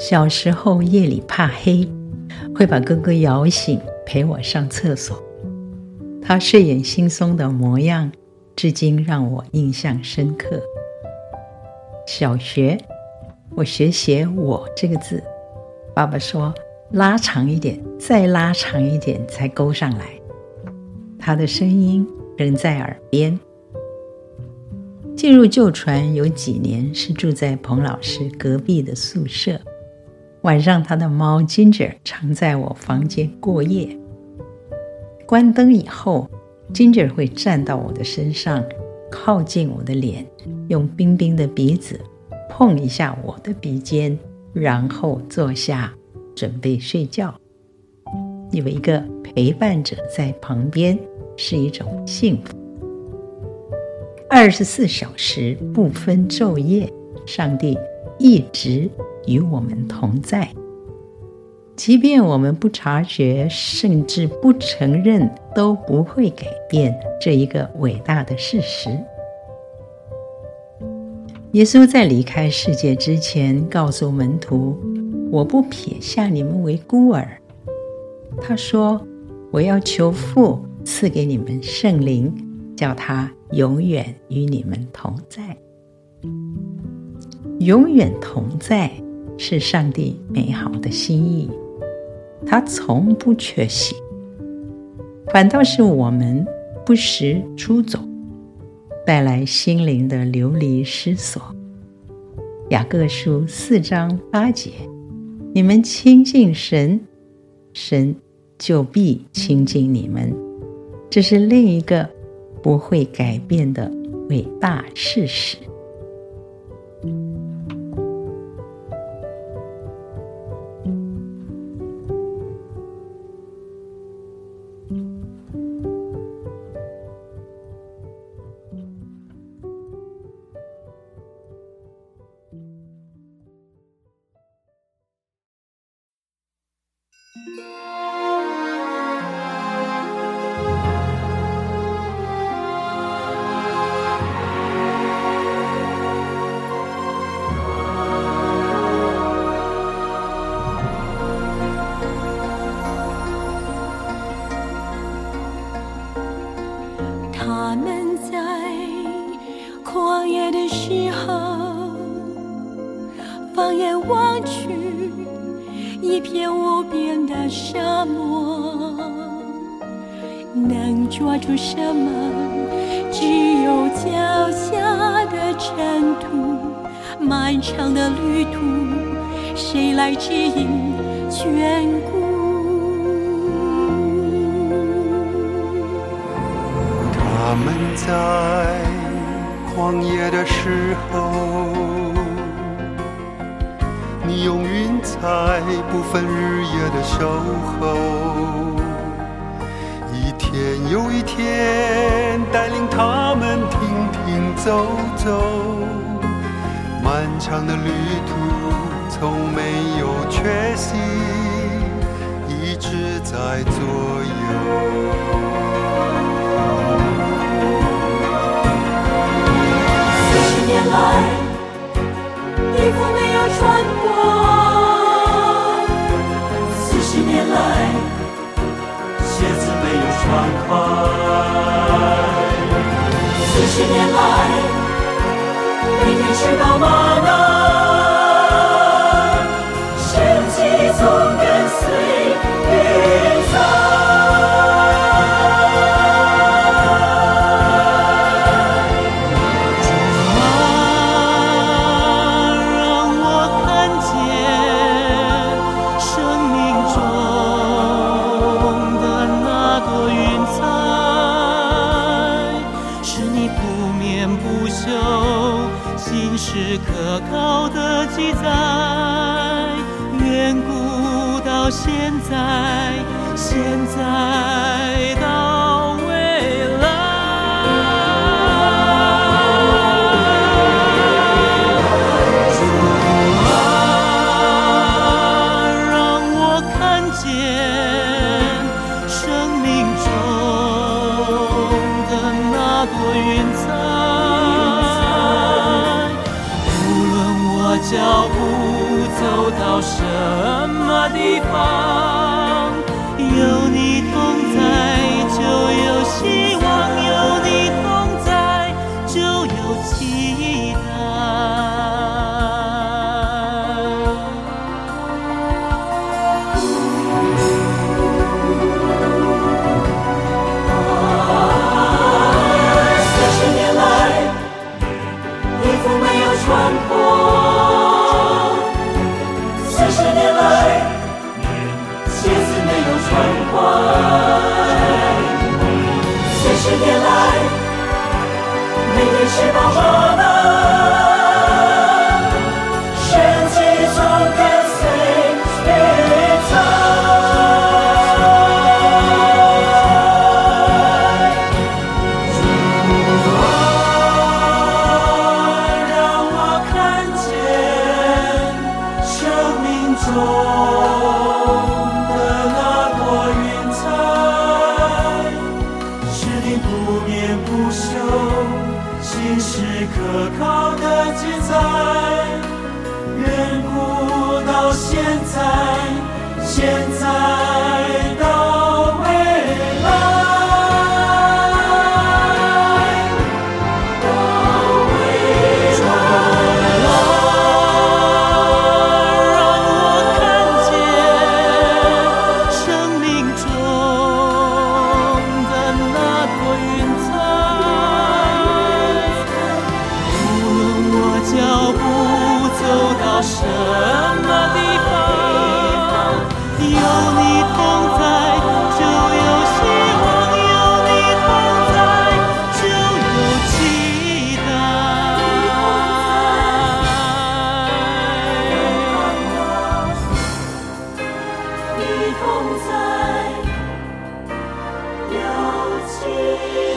小时候夜里怕黑，会把哥哥摇醒陪我上厕所。他睡眼惺忪的模样，至今让我印象深刻。小学，我学写“我”这个字，爸爸说拉长一点，再拉长一点才勾上来。他的声音仍在耳边。进入旧船有几年是住在彭老师隔壁的宿舍，晚上他的猫 Ginger 常在我房间过夜。关灯以后，Ginger 会站到我的身上，靠近我的脸，用冰冰的鼻子碰一下我的鼻尖，然后坐下准备睡觉。有一个陪伴者在旁边是一种幸福。二十四小时不分昼夜，上帝一直与我们同在。即便我们不察觉，甚至不承认，都不会改变这一个伟大的事实。耶稣在离开世界之前，告诉门徒：“我不撇下你们为孤儿。”他说：“我要求父赐给你们圣灵。”叫他永远与你们同在，永远同在是上帝美好的心意，他从不缺席，反倒是我们不时出走，带来心灵的流离失所。雅各书四章八节，你们亲近神，神就必亲近你们，这是另一个。不会改变的伟大事实。他们在旷野的时候，放眼望去，一片沙漠，能抓住什么？只有脚下的尘土，漫长的旅途，谁来指引眷顾？他们在旷野的时候，用云彩不分日夜的守候，一天又一天带领他们停停走走，漫长的旅途从没有缺席，一直在左右。十年来，每天吃饱吗可靠的记载，远古到现在，现在到未来。主啊，让我看见什么地方有你可靠的记载远古到现在现在到 você.